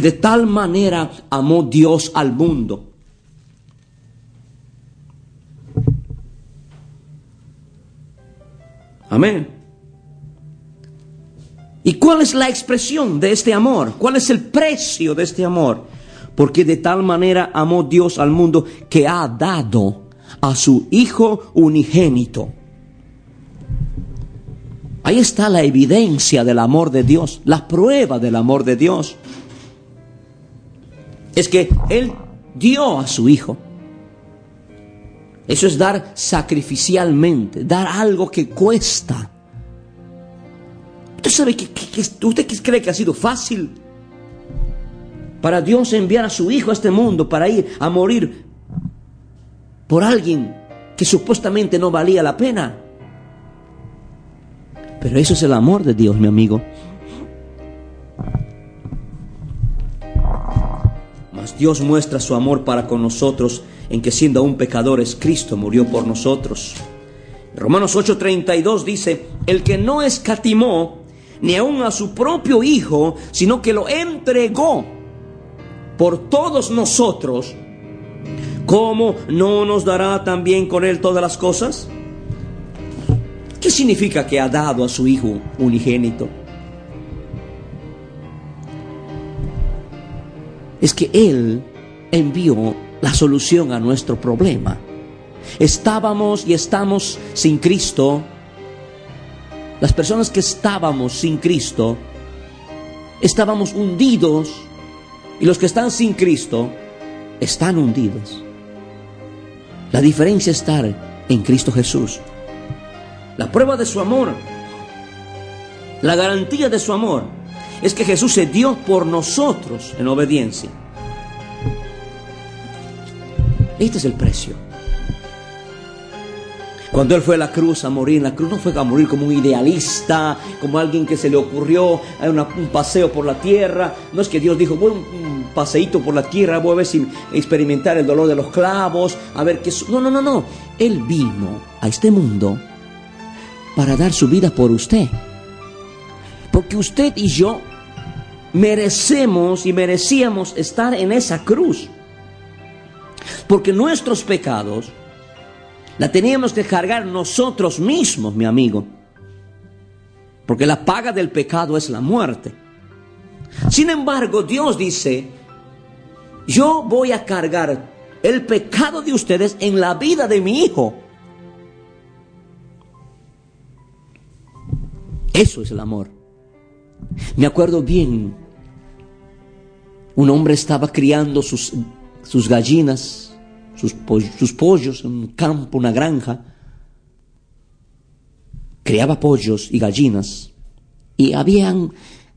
De tal manera amó Dios al mundo. Amén. ¿Y cuál es la expresión de este amor? ¿Cuál es el precio de este amor? Porque de tal manera amó Dios al mundo que ha dado a su Hijo unigénito. Ahí está la evidencia del amor de Dios, la prueba del amor de Dios. Es que Él dio a su Hijo. Eso es dar sacrificialmente, dar algo que cuesta. ¿Usted sabe que, usted cree que ha sido fácil para Dios enviar a su Hijo a este mundo para ir a morir por alguien que supuestamente no valía la pena? Pero eso es el amor de Dios, mi amigo. Dios muestra su amor para con nosotros en que siendo aún pecadores, Cristo murió por nosotros. Romanos 8:32 dice, el que no escatimó ni aun a su propio Hijo, sino que lo entregó por todos nosotros, ¿cómo no nos dará también con Él todas las cosas? ¿Qué significa que ha dado a su Hijo unigénito? Es que Él envió la solución a nuestro problema. Estábamos y estamos sin Cristo. Las personas que estábamos sin Cristo, estábamos hundidos. Y los que están sin Cristo, están hundidos. La diferencia es estar en Cristo Jesús. La prueba de su amor, la garantía de su amor, es que Jesús se dio por nosotros en obediencia. Este es el precio. Cuando Él fue a la cruz a morir, en la cruz no fue a morir como un idealista, como alguien que se le ocurrió una, un paseo por la tierra. No es que Dios dijo, voy un paseíto por la tierra, voy a ver si experimentar el dolor de los clavos, a ver qué... No, no, no, no. Él vino a este mundo para dar su vida por usted. Porque usted y yo merecemos y merecíamos estar en esa cruz. Porque nuestros pecados la teníamos que cargar nosotros mismos, mi amigo. Porque la paga del pecado es la muerte. Sin embargo, Dios dice, yo voy a cargar el pecado de ustedes en la vida de mi hijo. Eso es el amor. Me acuerdo bien, un hombre estaba criando sus, sus gallinas, sus, pollos, sus pollos en un campo, una granja. Criaba pollos y gallinas. Y habían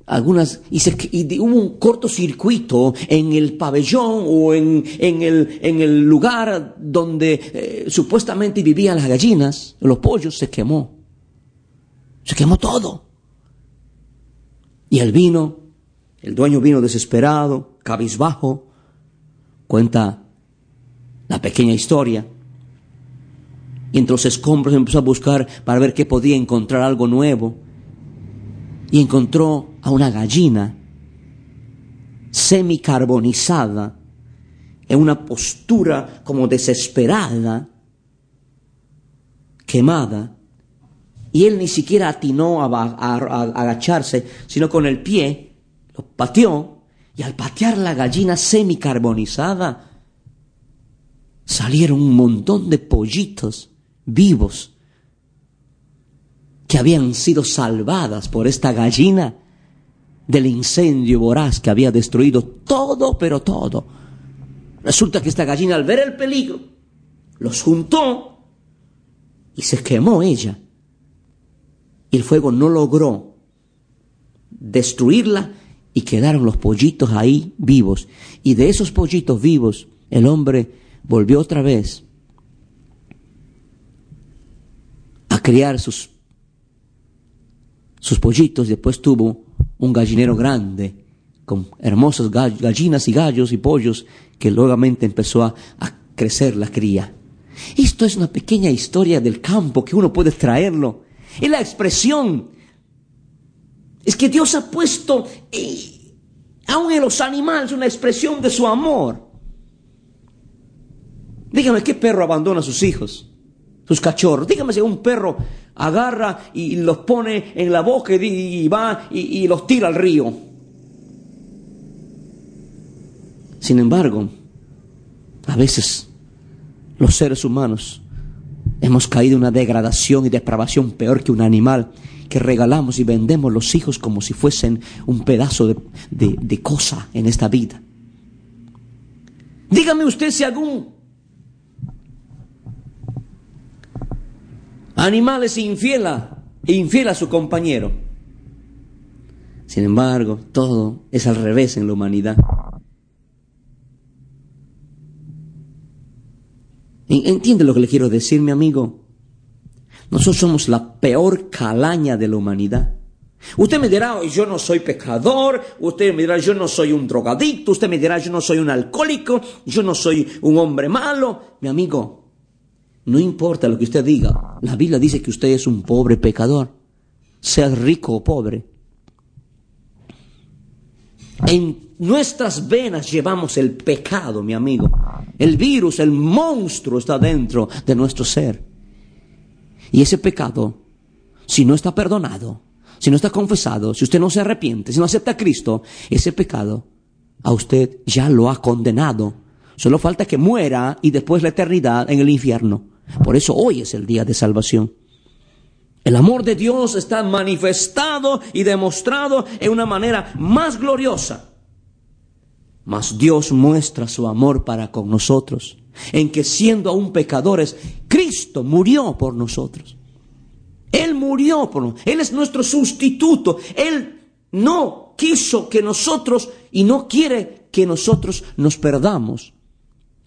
algunas, y, se, hubo un cortocircuito en el pabellón o en, en, el, en el lugar donde eh, supuestamente vivían las gallinas, los pollos, se quemó. Se quemó todo. Y el vino, el dueño vino desesperado, cabizbajo, cuenta la pequeña historia. Y entre los escombros empezó a buscar para ver qué podía encontrar algo nuevo. Y encontró a una gallina semicarbonizada en una postura como desesperada, quemada. Y él ni siquiera atinó a, agacharse, sino con el pie lo pateó. Y al patear la gallina semicarbonizada, salieron un montón de pollitos vivos que habían sido salvadas por esta gallina del incendio voraz que había destruido todo, pero todo. Resulta que esta gallina al ver el peligro, los juntó y se quemó ella. El fuego no logró destruirla y quedaron los pollitos ahí vivos. Y de esos pollitos vivos, el hombre volvió otra vez a criar sus, sus pollitos. Después tuvo un gallinero grande con hermosas gallinas y gallos y pollos que nuevamente empezó a, a crecer la cría. Esto es una pequeña historia del campo que uno puede traerlo. Es la expresión. Es que Dios ha puesto, aún en los animales, una expresión de su amor. Dígame, ¿qué perro abandona a sus hijos? Sus cachorros. Dígame si un perro agarra y los pone en la boca y, va y los tira al río. Sin embargo, a veces los seres humanos hemos caído en una degradación y depravación peor que un animal que regalamos y vendemos los hijos como si fuesen un pedazo de, de cosa en esta vida. Dígame usted si algún animal es infiel a, infiel a su compañero. Sin embargo, todo es al revés en la humanidad. ¿Entiende lo que le quiero decir, mi amigo? Nosotros somos la peor calaña de la humanidad. Usted me dirá, yo no soy pecador, usted me dirá, yo no soy un drogadicto, usted me dirá, yo no soy un alcohólico, yo no soy un hombre malo. Mi amigo, no importa lo que usted diga, la Biblia dice que usted es un pobre pecador, sea rico o pobre. Nuestras venas llevamos el pecado, mi amigo. El virus, el monstruo está dentro de nuestro ser. Y ese pecado, si no está perdonado, si no está confesado, si usted no se arrepiente, si no acepta a Cristo, ese pecado a usted ya lo ha condenado. Solo falta que muera y después la eternidad en el infierno. Por eso hoy es el día de salvación. El amor de Dios está manifestado y demostrado en una manera más gloriosa mas Dios muestra su amor para con nosotros, en que siendo aún pecadores, Cristo murió por nosotros. Él murió por nosotros. Él es nuestro sustituto. Él no quiso que nosotros y no quiere que nosotros nos perdamos.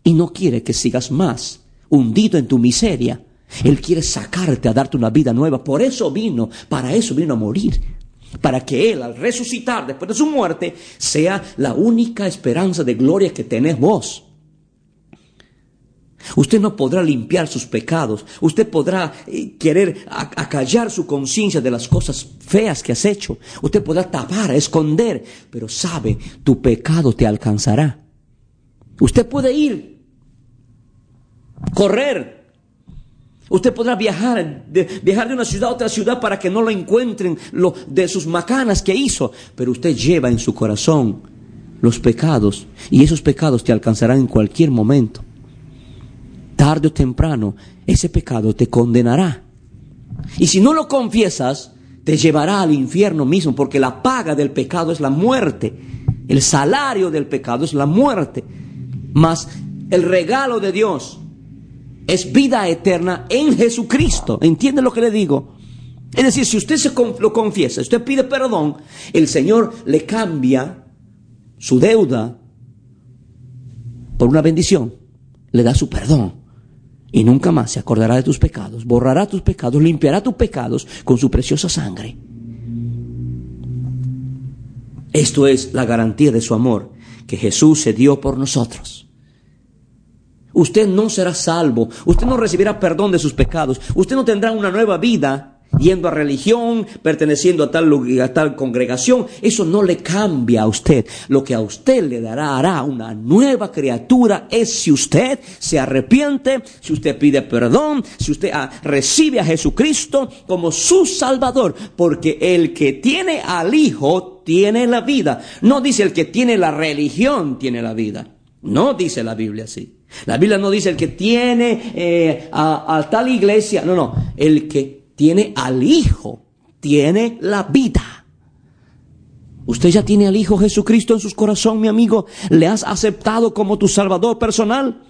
Y no quiere que sigas más hundido en tu miseria. Él quiere sacarte a darte una vida nueva. Por eso vino, para eso vino a morir para que Él al resucitar después de su muerte sea la única esperanza de gloria que tenés vos. Usted no podrá limpiar sus pecados, usted podrá eh, querer acallar su conciencia de las cosas feas que has hecho, usted podrá tapar, esconder, pero sabe, tu pecado te alcanzará. Usted puede ir, correr, Usted podrá viajar de, viajar de una ciudad a otra ciudad para que no lo encuentren lo, de sus macanas que hizo, pero usted lleva en su corazón los pecados y esos pecados te alcanzarán en cualquier momento. Tarde o temprano, ese pecado te condenará. Y si no lo confiesas, te llevará al infierno mismo, porque la paga del pecado es la muerte. El salario del pecado es la muerte. Mas el regalo de Dios es vida eterna en Jesucristo. ¿Entiende lo que le digo? Es decir, si usted se lo confiesa, usted pide perdón, el Señor le cambia su deuda por una bendición, le da su perdón y nunca más se acordará de tus pecados, borrará tus pecados, limpiará tus pecados con su preciosa sangre. Esto es la garantía de su amor que Jesús se dio por nosotros. Usted no será salvo, usted no recibirá perdón de sus pecados, usted no tendrá una nueva vida yendo a religión, perteneciendo a tal, a tal congregación, eso no le cambia a usted. Lo que a usted le dará, hará una nueva criatura es si usted se arrepiente, si usted pide perdón, si usted ah, recibe a Jesucristo como su Salvador, porque el que tiene al Hijo tiene la vida. No dice el que tiene la religión tiene la vida. No dice la Biblia así. La Biblia no dice el que tiene eh, a, tal iglesia, no, no, el que tiene al Hijo, tiene la vida. Usted ya tiene al Hijo Jesucristo en su corazón, mi amigo. ¿Le has aceptado como tu Salvador personal?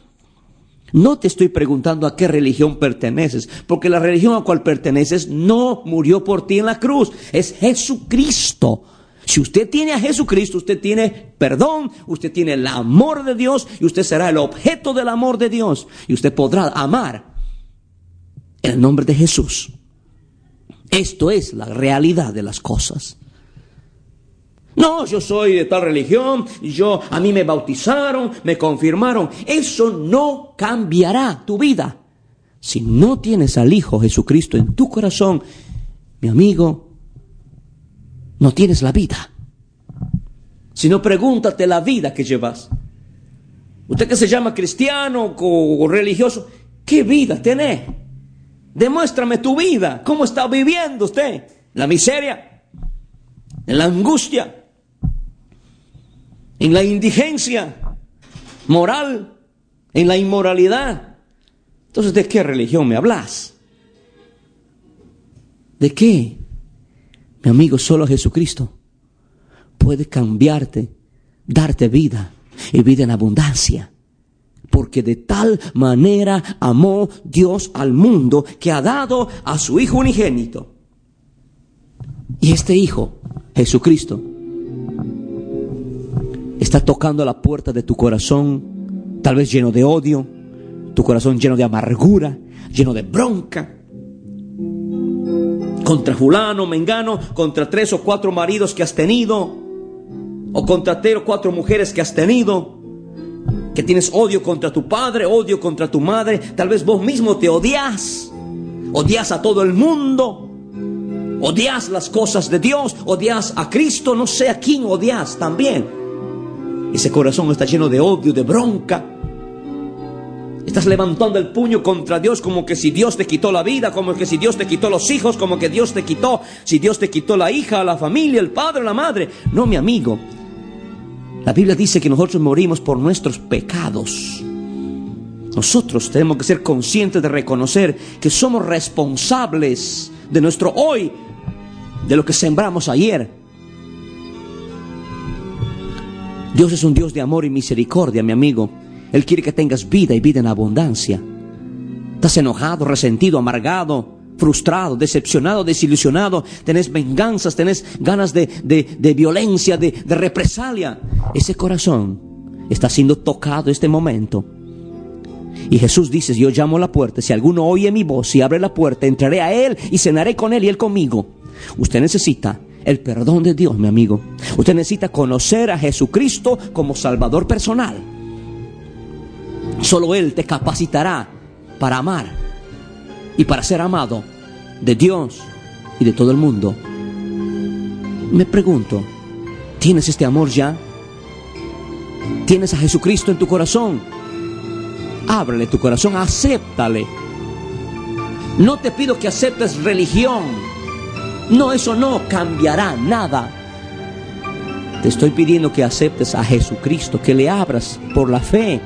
No te estoy preguntando a qué religión perteneces, porque la religión a cual perteneces no murió por ti en la cruz, es Jesucristo. Si usted tiene a Jesucristo, usted tiene perdón, usted tiene el amor de Dios y usted será el objeto del amor de Dios y usted podrá amar en el nombre de Jesús. Esto es la realidad de las cosas. No, yo soy de tal religión, yo a mí me bautizaron, me confirmaron. Eso no cambiará tu vida. Si no tienes al Hijo Jesucristo en tu corazón, mi amigo, no tienes la vida. Si no, pregúntate la vida que llevas. Usted que se llama cristiano o religioso, ¿qué vida tenés? Demuéstrame tu vida. ¿Cómo está viviendo usted? ¿La miseria? ¿En la angustia? en la indigencia moral, en la inmoralidad. Entonces, ¿de qué religión me hablas? ¿De qué? Mi amigo, solo Jesucristo puede cambiarte, darte vida y vida en abundancia. Porque de tal manera amó Dios al mundo que ha dado a su Hijo unigénito. Y este Hijo, Jesucristo, está tocando la puerta de tu corazón, tal vez lleno de odio, tu corazón lleno de amargura, lleno de bronca. Contra fulano, mengano, contra tres o cuatro maridos que has tenido, o contra tres o cuatro mujeres que has tenido, que tienes odio contra tu padre, odio contra tu madre, tal vez vos mismo te odias, odias a todo el mundo, odias las cosas de Dios, odias a Cristo, no sé a quién odias también. Ese corazón está lleno de odio, de bronca. Estás levantando el puño contra Dios como que si Dios te quitó la vida, como que si Dios te quitó los hijos, como que Dios te quitó, si Dios te quitó la hija, la familia, el padre, la madre. No, mi amigo. La Biblia dice que nosotros morimos por nuestros pecados. Nosotros tenemos que ser conscientes de reconocer que somos responsables de nuestro hoy, de lo que sembramos ayer. Dios es un Dios de amor y misericordia, mi amigo. Él quiere que tengas vida y vida en abundancia. Estás enojado, resentido, amargado, frustrado, decepcionado, desilusionado, tenés venganzas, tenés ganas de, violencia, de, de represalia. Ese corazón está siendo tocado este momento. Y Jesús dice, yo llamo a la puerta, si alguno oye mi voz y abre la puerta, entraré a Él y cenaré con Él y Él conmigo. Usted necesita el perdón de Dios, mi amigo. Usted necesita conocer a Jesucristo como Salvador personal. Solo Él te capacitará para amar y para ser amado de Dios y de todo el mundo. Me pregunto, ¿tienes este amor ya? ¿Tienes a Jesucristo en tu corazón? Ábrele tu corazón, acéptale. No te pido que aceptes religión no, eso no cambiará nada. Te estoy pidiendo que aceptes a Jesucristo, que le abras por la fe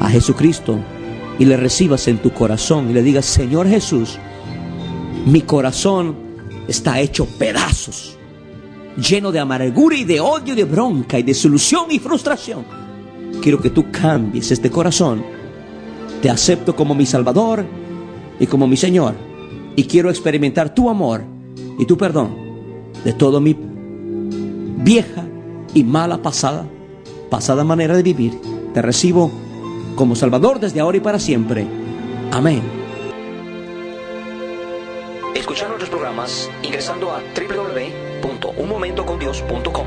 a Jesucristo y le recibas en tu corazón y le digas, Señor Jesús, mi corazón está hecho pedazos, lleno de amargura y de odio, de bronca y de solución y frustración. Quiero que tú cambies este corazón. Te acepto como mi Salvador y como mi Señor. Y quiero experimentar tu amor y tu perdón de toda mi vieja y mala pasada, pasada manera de vivir. Te recibo como Salvador desde ahora y para siempre. Amén. Escuchar nuestros programas ingresando a www.unmomentocondios.com.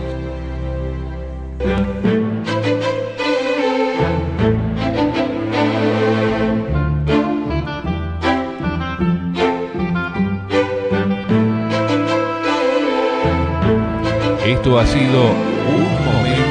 Esto ha sido Un Momento